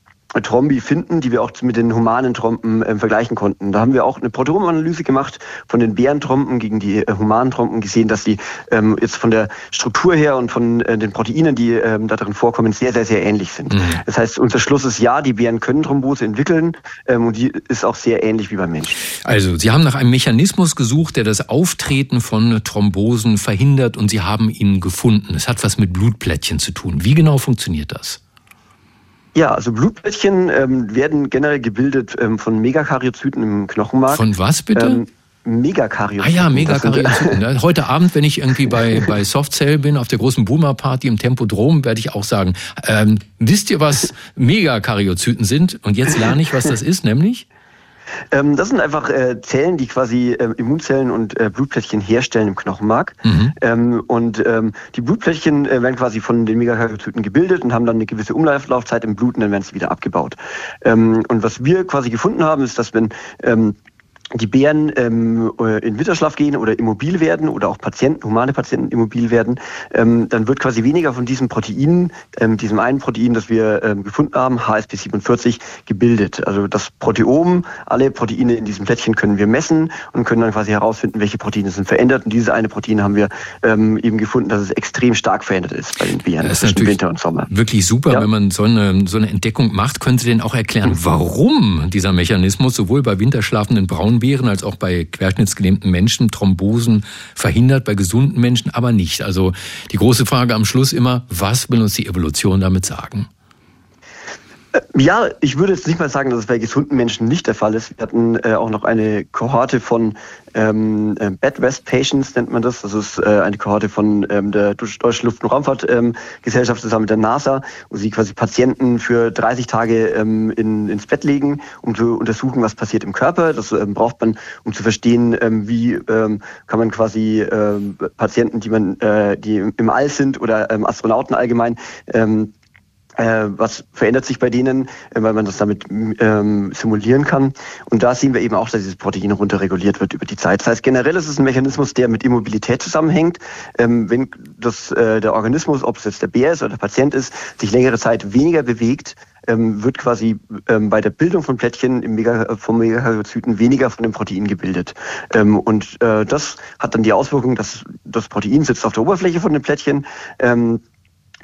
Trombi finden, die wir auch mit den humanen Trompen äh, vergleichen konnten. Da haben wir auch eine Proteomanalyse gemacht von den Bärentrompen gegen die äh, humanen Trompen gesehen, dass die ähm, jetzt von der Struktur her und von äh, den Proteinen, die ähm, da drin vorkommen, sehr, sehr, sehr ähnlich sind. Mhm. Das heißt, unser Schluss ist ja, die Bären können Thrombose entwickeln ähm, und die ist auch sehr ähnlich wie beim Menschen. Also, Sie haben nach einem Mechanismus gesucht, der das Auftreten von Thrombosen verhindert und Sie haben ihn gefunden. Es hat was mit Blutplättchen zu tun. Wie genau funktioniert das? Ja, also Blutplättchen ähm, werden generell gebildet ähm, von Megakaryozyten im Knochenmark. Von was bitte? Ähm, Megakaryozyten. Ah ja, Megakaryozyten. Heute Abend, wenn ich irgendwie bei, [LAUGHS] bei Softcell bin, auf der großen Boomer-Party im Tempodrom, werde ich auch sagen, ähm, wisst ihr, was Megakaryozyten sind? Und jetzt lerne ich, was das ist, nämlich? Ähm, das sind einfach äh, Zellen, die quasi äh, Immunzellen und äh, Blutplättchen herstellen im Knochenmark. Mhm. Ähm, und ähm, die Blutplättchen äh, werden quasi von den Megakaryozyten gebildet und haben dann eine gewisse Umlaufzeit im Blut und dann werden sie wieder abgebaut. Ähm, und was wir quasi gefunden haben, ist, dass wenn ähm, die Bären ähm, äh, in Winterschlaf gehen oder immobil werden oder auch Patienten, humane Patienten immobil werden, ähm, dann wird quasi weniger von diesem Protein, ähm, diesem einen Protein, das wir ähm, gefunden haben, HSP47, gebildet. Also das Proteom, alle Proteine in diesem Plättchen können wir messen und können dann quasi herausfinden, welche Proteine sind verändert. Und dieses eine Protein haben wir ähm, eben gefunden, dass es extrem stark verändert ist bei den Bären das zwischen Winter und Sommer. Wirklich super, ja? wenn man so eine, so eine Entdeckung macht. Können Sie denn auch erklären, mhm. warum dieser Mechanismus sowohl bei winterschlafenden Braunbären Braunbären als auch bei querschnittsgelähmten Menschen Thrombosen verhindert, bei gesunden Menschen aber nicht. Also die große Frage am Schluss immer, was will uns die Evolution damit sagen? Ja, ich würde jetzt nicht mal sagen, dass es bei gesunden Menschen nicht der Fall ist. Wir hatten äh, auch noch eine Kohorte von ähm, äh, Bed Rest Patients, nennt man das. Das ist äh, eine Kohorte von ähm, der Deutschen Luft- und Raumfahrtgesellschaft ähm, zusammen mit der NASA, wo sie quasi Patienten für 30 Tage ähm, in, ins Bett legen, um zu untersuchen, was passiert im Körper. Das ähm, braucht man, um zu verstehen, ähm, wie ähm, kann man quasi ähm, Patienten, die man, äh, die im All sind oder ähm, Astronauten allgemein, ähm, äh, was verändert sich bei denen, äh, weil man das damit ähm, simulieren kann. Und da sehen wir eben auch, dass dieses Protein runterreguliert wird über die Zeit. Das heißt, generell ist es ein Mechanismus, der mit Immobilität zusammenhängt. Ähm, wenn das, äh, der Organismus, ob es jetzt der Bär ist oder der Patient ist, sich längere Zeit weniger bewegt, ähm, wird quasi ähm, bei der Bildung von Plättchen im Mega, vom Megakaryozyten weniger von dem Protein gebildet. Ähm, und äh, das hat dann die Auswirkung, dass das Protein sitzt auf der Oberfläche von den Plättchen. Ähm,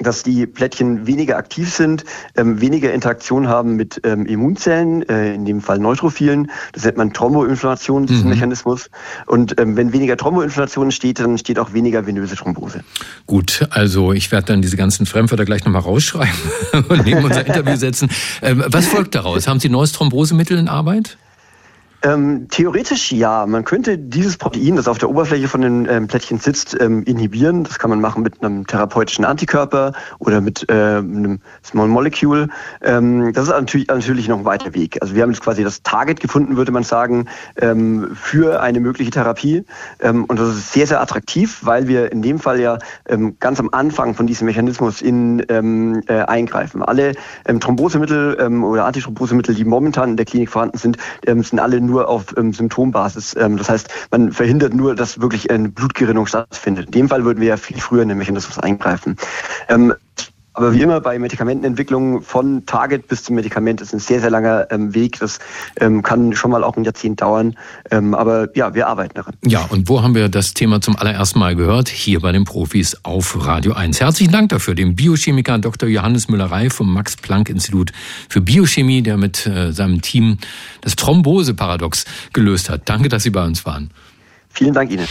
dass die Plättchen weniger aktiv sind, ähm, weniger Interaktion haben mit ähm, Immunzellen, äh, in dem Fall Neutrophilen. Das nennt man Thromboinflammation, diesen mhm. Mechanismus. Und ähm, wenn weniger Thromboinflammation entsteht, dann entsteht auch weniger venöse Thrombose. Gut, also ich werde dann diese ganzen Fremdwörter gleich nochmal rausschreiben [LAUGHS] und neben unser Interview setzen. Ähm, was folgt daraus? Haben Sie neues Thrombosemittel in Arbeit? Ähm, theoretisch ja. Man könnte dieses Protein, das auf der Oberfläche von den ähm, Plättchen sitzt, ähm, inhibieren. Das kann man machen mit einem therapeutischen Antikörper oder mit äh, einem Small Molecule. Ähm, das ist natürlich, natürlich noch ein weiter Weg. Also wir haben jetzt quasi das Target gefunden, würde man sagen, ähm, für eine mögliche Therapie. Ähm, und das ist sehr, sehr attraktiv, weil wir in dem Fall ja ganz am Anfang von diesem Mechanismus in, äh, eingreifen. Alle Thrombosemittel oder Antithrombosemittel, die momentan in der Klinik vorhanden sind, sind alle nur auf ähm, Symptombasis. Ähm, das heißt, man verhindert nur, dass wirklich eine Blutgerinnung stattfindet. In dem Fall würden wir ja viel früher in den Mechanismus eingreifen. Ähm, aber wie immer bei Medikamentenentwicklung von Target bis zum Medikament ist ein sehr, sehr langer ähm, Weg. Das ähm, kann schon mal auch ein Jahrzehnt dauern. Ähm, aber ja, wir arbeiten daran. Ja, und wo haben wir das Thema zum allerersten Mal gehört? Hier bei den Profis auf Radio 1. Herzlichen Dank dafür, dem Biochemiker Dr. Johannes Müllerei vom Max-Planck-Institut für Biochemie, der mit äh, seinem Team das Thrombose-Paradox gelöst hat. Danke, dass Sie bei uns waren. Vielen Dank Ihnen.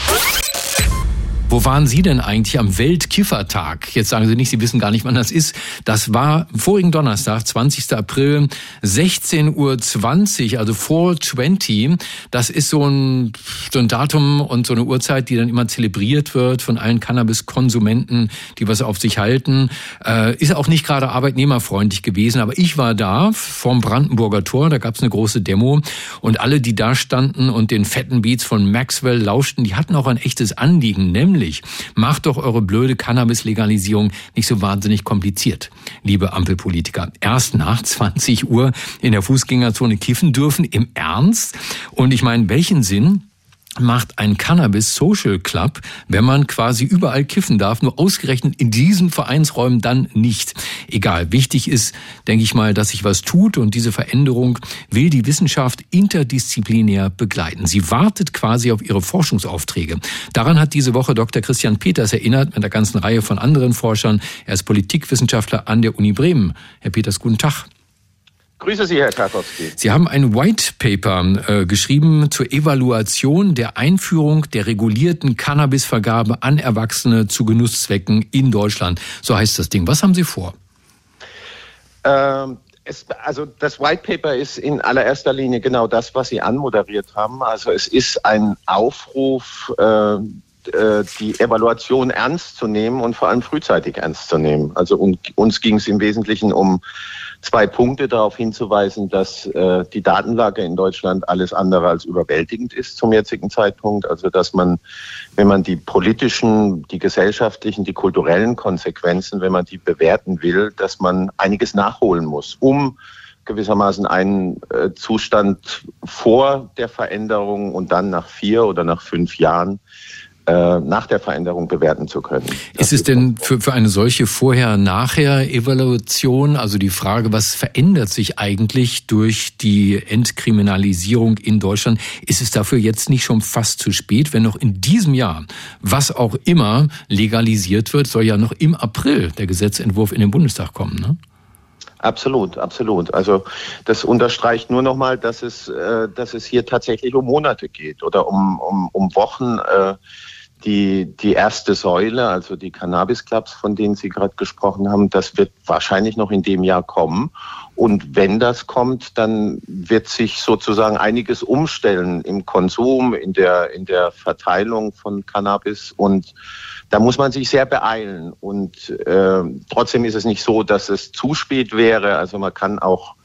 Wo waren Sie denn eigentlich am Weltkiffertag? Jetzt sagen Sie nicht, Sie wissen gar nicht, wann das ist. Das war vorigen Donnerstag, 20. April, 16.20 Uhr, also 420. Das ist so ein, so ein Datum und so eine Uhrzeit, die dann immer zelebriert wird von allen Cannabiskonsumenten, die was auf sich halten. Äh, ist auch nicht gerade arbeitnehmerfreundlich gewesen, aber ich war da vorm Brandenburger Tor, da gab es eine große Demo und alle, die da standen und den fetten Beats von Maxwell lauschten, die hatten auch ein echtes Anliegen, nämlich nämlich macht doch eure blöde Cannabis-Legalisierung nicht so wahnsinnig kompliziert, liebe Ampelpolitiker. Erst nach 20 Uhr in der Fußgängerzone kiffen dürfen, im Ernst? Und ich meine, welchen Sinn macht ein Cannabis Social Club, wenn man quasi überall kiffen darf, nur ausgerechnet in diesen Vereinsräumen dann nicht. Egal, wichtig ist, denke ich mal, dass sich was tut und diese Veränderung will die Wissenschaft interdisziplinär begleiten. Sie wartet quasi auf ihre Forschungsaufträge. Daran hat diese Woche Dr. Christian Peters erinnert mit einer ganzen Reihe von anderen Forschern. Er ist Politikwissenschaftler an der Uni Bremen. Herr Peters, guten Tag. Grüße Sie, Herr Karkowski. Sie haben ein White Paper äh, geschrieben zur Evaluation der Einführung der regulierten Cannabisvergabe an Erwachsene zu Genusszwecken in Deutschland. So heißt das Ding. Was haben Sie vor? Ähm, es, also das White Paper ist in allererster Linie genau das, was Sie anmoderiert haben. Also es ist ein Aufruf, äh, die Evaluation ernst zu nehmen und vor allem frühzeitig ernst zu nehmen. Also um, uns ging es im Wesentlichen um zwei Punkte darauf hinzuweisen, dass äh, die Datenlage in Deutschland alles andere als überwältigend ist zum jetzigen Zeitpunkt. Also dass man, wenn man die politischen, die gesellschaftlichen, die kulturellen Konsequenzen, wenn man die bewerten will, dass man einiges nachholen muss, um gewissermaßen einen äh, Zustand vor der Veränderung und dann nach vier oder nach fünf Jahren äh, nach der Veränderung bewerten zu können. Ist es denn für, für eine solche Vorher-Nachher-Evaluation, also die Frage, was verändert sich eigentlich durch die Entkriminalisierung in Deutschland, ist es dafür jetzt nicht schon fast zu spät, wenn noch in diesem Jahr, was auch immer legalisiert wird, soll ja noch im April der Gesetzentwurf in den Bundestag kommen, ne? Absolut, absolut. Also das unterstreicht nur nochmal, dass es, äh, dass es hier tatsächlich um Monate geht oder um, um, um Wochen. Äh, die, die erste Säule, also die Cannabis Clubs, von denen Sie gerade gesprochen haben, das wird wahrscheinlich noch in dem Jahr kommen. Und wenn das kommt, dann wird sich sozusagen einiges umstellen im Konsum, in der, in der Verteilung von Cannabis. Und da muss man sich sehr beeilen. Und äh, trotzdem ist es nicht so, dass es zu spät wäre. Also man kann auch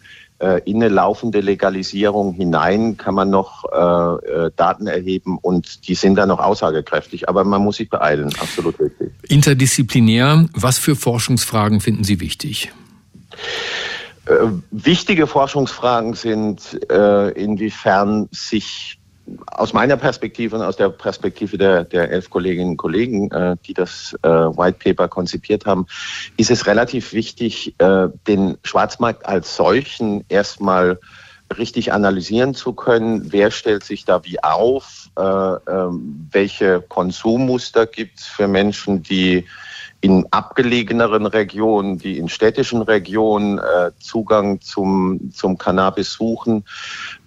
äh, in eine laufende Legalisierung hinein kann man noch äh, äh, Daten erheben und die sind dann noch aussagekräftig. Aber man muss sich beeilen, absolut richtig. Interdisziplinär, was für Forschungsfragen finden Sie wichtig? Äh, wichtige Forschungsfragen sind, äh, inwiefern sich aus meiner Perspektive und aus der Perspektive der, der elf Kolleginnen und Kollegen, äh, die das äh, White Paper konzipiert haben, ist es relativ wichtig, äh, den Schwarzmarkt als solchen erstmal richtig analysieren zu können. Wer stellt sich da wie auf? Äh, ähm, welche Konsummuster gibt es für Menschen, die in abgelegeneren Regionen, die in städtischen Regionen äh, Zugang zum, zum Cannabis suchen?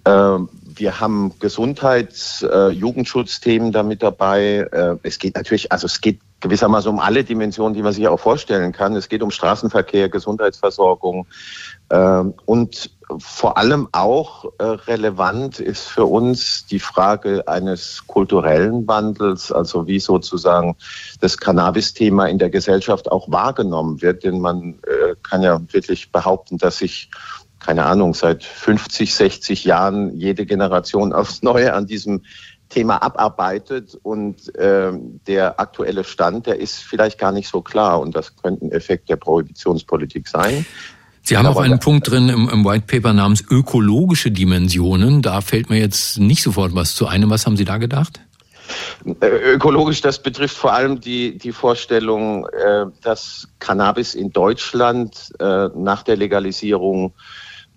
Äh, wir haben Gesundheits-, äh, Jugendschutzthemen damit dabei. Äh, es geht natürlich, also es geht gewissermaßen um alle Dimensionen, die man sich auch vorstellen kann. Es geht um Straßenverkehr, Gesundheitsversorgung äh, und vor allem auch äh, relevant ist für uns die Frage eines kulturellen Wandels, also wie sozusagen das Cannabis-Thema in der Gesellschaft auch wahrgenommen wird. Denn man äh, kann ja wirklich behaupten, dass sich keine Ahnung, seit 50, 60 Jahren jede Generation aufs Neue an diesem Thema abarbeitet und äh, der aktuelle Stand, der ist vielleicht gar nicht so klar und das könnte ein Effekt der Prohibitionspolitik sein. Sie haben auch einen Punkt drin im, im White Paper namens ökologische Dimensionen. Da fällt mir jetzt nicht sofort was zu einem. Was haben Sie da gedacht? Äh, ökologisch, das betrifft vor allem die, die Vorstellung, äh, dass Cannabis in Deutschland äh, nach der Legalisierung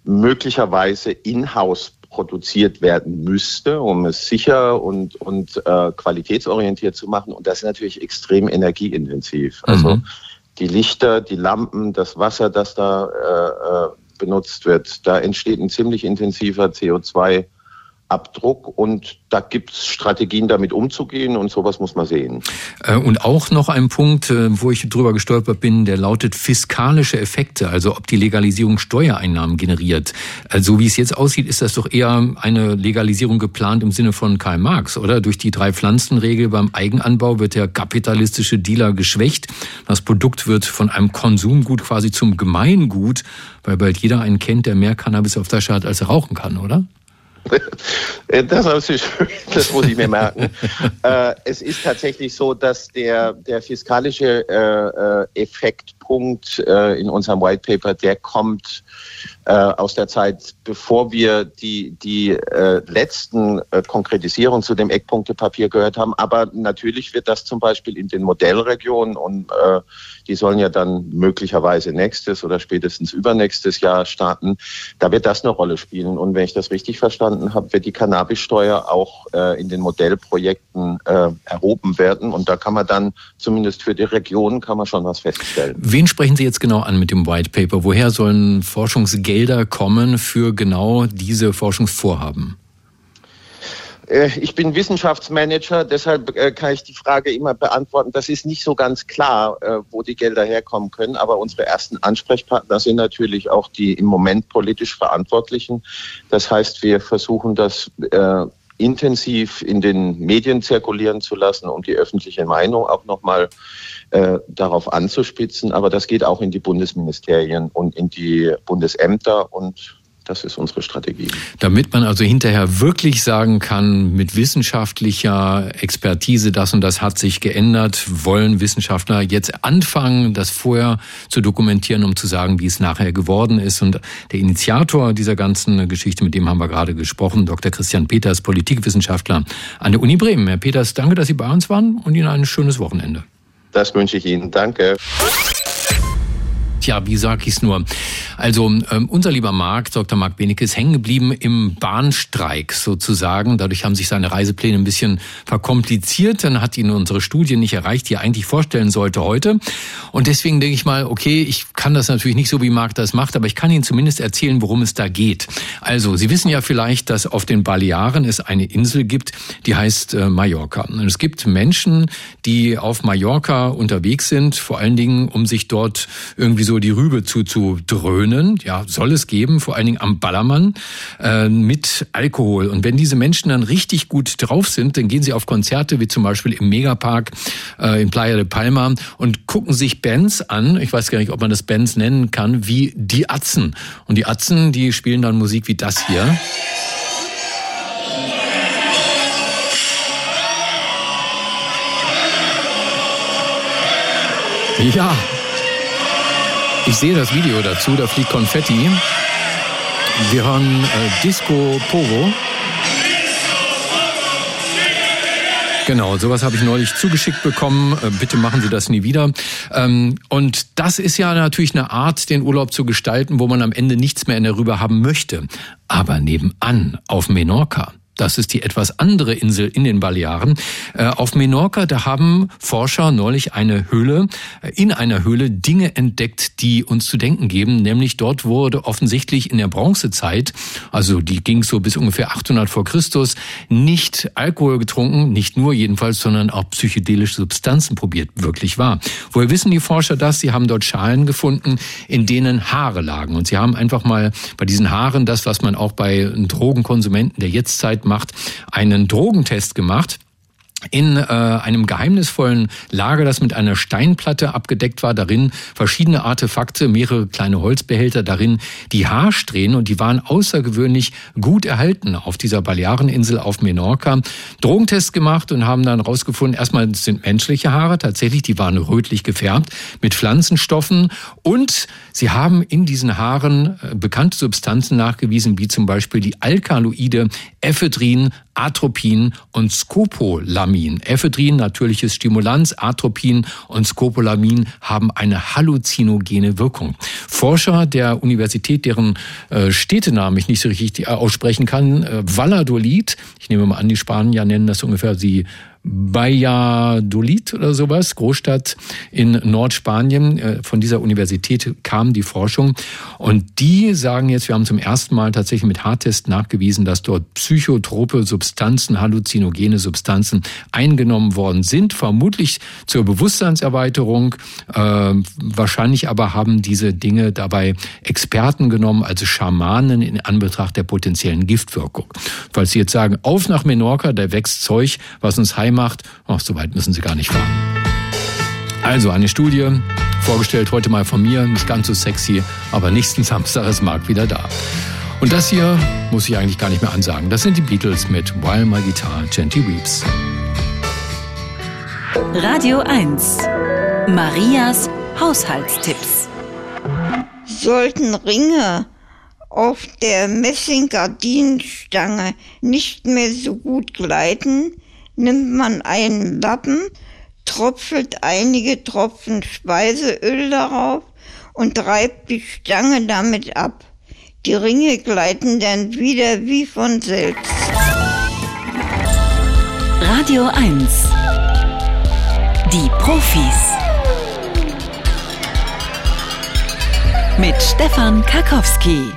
möglicherweise in-house produziert werden müsste, um es sicher und, und äh, qualitätsorientiert zu machen. Und das ist natürlich extrem energieintensiv. Also mhm. die Lichter, die Lampen, das Wasser, das da äh, äh benutzt wird, da entsteht ein ziemlich intensiver CO2 Abdruck und da gibt es Strategien, damit umzugehen und sowas muss man sehen. Äh, und auch noch ein Punkt, äh, wo ich drüber gestolpert bin, der lautet fiskalische Effekte, also ob die Legalisierung Steuereinnahmen generiert. Also wie es jetzt aussieht, ist das doch eher eine Legalisierung geplant im Sinne von Karl Marx, oder? Durch die Drei-Pflanzen-Regel beim Eigenanbau wird der kapitalistische Dealer geschwächt. Das Produkt wird von einem Konsumgut quasi zum Gemeingut, weil bald jeder einen kennt, der mehr Cannabis auf der hat, als er rauchen kann, oder? Das, das muss ich mir merken. [LAUGHS] äh, es ist tatsächlich so, dass der, der fiskalische äh, äh Effektpunkt äh, in unserem White Paper, der kommt äh, aus der Zeit, bevor wir die, die äh, letzten äh, Konkretisierungen zu dem Eckpunktepapier gehört haben. Aber natürlich wird das zum Beispiel in den Modellregionen und äh, die sollen ja dann möglicherweise nächstes oder spätestens übernächstes Jahr starten. Da wird das eine Rolle spielen. Und wenn ich das richtig verstanden habe, wird die Cannabissteuer auch äh, in den Modellprojekten äh, erhoben werden. Und da kann man dann zumindest für die Regionen kann man schon was feststellen. Wen sprechen Sie jetzt genau an mit dem White Paper? Woher sollen Forschungsgelder kommen für genau diese Forschungsvorhaben? Äh, ich bin Wissenschaftsmanager, deshalb äh, kann ich die Frage immer beantworten. Das ist nicht so ganz klar, äh, wo die Gelder herkommen können, aber unsere ersten Ansprechpartner sind natürlich auch die im Moment politisch Verantwortlichen. Das heißt, wir versuchen das intensiv in den Medien zirkulieren zu lassen, um die öffentliche Meinung auch nochmal äh, darauf anzuspitzen. Aber das geht auch in die Bundesministerien und in die Bundesämter und das ist unsere Strategie. Damit man also hinterher wirklich sagen kann, mit wissenschaftlicher Expertise, das und das hat sich geändert, wollen Wissenschaftler jetzt anfangen, das vorher zu dokumentieren, um zu sagen, wie es nachher geworden ist. Und der Initiator dieser ganzen Geschichte, mit dem haben wir gerade gesprochen, Dr. Christian Peters, Politikwissenschaftler an der Uni Bremen. Herr Peters, danke, dass Sie bei uns waren und Ihnen ein schönes Wochenende. Das wünsche ich Ihnen. Danke. Tja, wie sag ich's nur? Also ähm, unser lieber Marc, Dr. Marc Benecke, ist hängen geblieben im Bahnstreik sozusagen. Dadurch haben sich seine Reisepläne ein bisschen verkompliziert. Dann hat ihn unsere Studie nicht erreicht, die er eigentlich vorstellen sollte heute. Und deswegen denke ich mal, okay, ich kann das natürlich nicht so, wie Marc das macht, aber ich kann Ihnen zumindest erzählen, worum es da geht. Also, Sie wissen ja vielleicht, dass auf den Balearen es eine Insel gibt, die heißt äh, Mallorca. Und es gibt Menschen, die auf Mallorca unterwegs sind, vor allen Dingen, um sich dort irgendwie so die Rübe zuzudröhnen. Ja, soll es geben, vor allen Dingen am Ballermann äh, mit Alkohol. Und wenn diese Menschen dann richtig gut drauf sind, dann gehen sie auf Konzerte, wie zum Beispiel im Megapark äh, in Playa de Palma und gucken sich Bands an. Ich weiß gar nicht, ob man das Bands nennen kann, wie die Atzen. Und die Atzen, die spielen dann Musik wie das hier. Ja, ich sehe das Video dazu, da fliegt Konfetti. Wir hören äh, Disco Pogo. Genau, sowas habe ich neulich zugeschickt bekommen. Äh, bitte machen Sie das nie wieder. Ähm, und das ist ja natürlich eine Art, den Urlaub zu gestalten, wo man am Ende nichts mehr in der Rübe haben möchte. Aber nebenan, auf Menorca, das ist die etwas andere Insel in den Balearen. Äh, auf Menorca, da haben Forscher neulich eine Höhle, äh, in einer Höhle Dinge entdeckt, die uns zu denken geben. Nämlich dort wurde offensichtlich in der Bronzezeit, also die ging so bis ungefähr 800 vor Christus, nicht Alkohol getrunken, nicht nur jedenfalls, sondern auch psychedelische Substanzen probiert. Wirklich wahr. Woher wissen die Forscher das? Sie haben dort Schalen gefunden, in denen Haare lagen. Und sie haben einfach mal bei diesen Haaren das, was man auch bei Drogenkonsumenten der Jetztzeit macht, einen Drogentest gemacht in äh, einem geheimnisvollen Lager, das mit einer Steinplatte abgedeckt war, darin verschiedene Artefakte, mehrere kleine Holzbehälter, darin die Haarsträhnen und die waren außergewöhnlich gut erhalten auf dieser Baleareninsel auf Menorca. Drogentest gemacht und haben dann rausgefunden, erstmal sind menschliche Haare tatsächlich, die waren rötlich gefärbt mit Pflanzenstoffen und sie haben in diesen Haaren äh, bekannte Substanzen nachgewiesen, wie zum Beispiel die Alkaloide Ephedrin, Atropin und Scopolamin. Ephedrin, natürliches Stimulanz, Atropin und Scopolamin haben eine halluzinogene Wirkung. Forscher der Universität, deren äh, Städtenamen ich nicht so richtig äh, aussprechen kann, äh, Valladolid, ich nehme mal an, die Spanier nennen das ungefähr sie Valladolid oder sowas, Großstadt in Nordspanien. Äh, von dieser Universität kam die Forschung. Und die sagen jetzt, wir haben zum ersten Mal tatsächlich mit Harttest nachgewiesen, dass dort psychotrope Substanzen, halluzinogene Substanzen eingenommen worden sind, vermutlich zur Bewusstseinserweiterung. Äh, wahrscheinlich aber haben diese Dinge dabei Experten genommen, also Schamanen in Anbetracht der potenziellen Giftwirkung. Falls Sie jetzt sagen, auf nach Menorca, da wächst Zeug, was uns heim macht. Ach, so weit müssen Sie gar nicht fahren. Also eine Studie, vorgestellt heute mal von mir, nicht ganz so sexy, aber nächsten Samstag ist Marc wieder da. Und das hier muss ich eigentlich gar nicht mehr ansagen. Das sind die Beatles mit While My Guitar Gently Weeps. Radio 1. Marias Haushaltstipps. Sollten Ringe auf der Messinggardinenstange nicht mehr so gut gleiten, nimmt man einen Lappen, tropfelt einige Tropfen Speiseöl darauf und reibt die Stange damit ab. Die Ringe gleiten dann wieder wie von selbst. Radio 1. Die Profis. Mit Stefan Karkowski.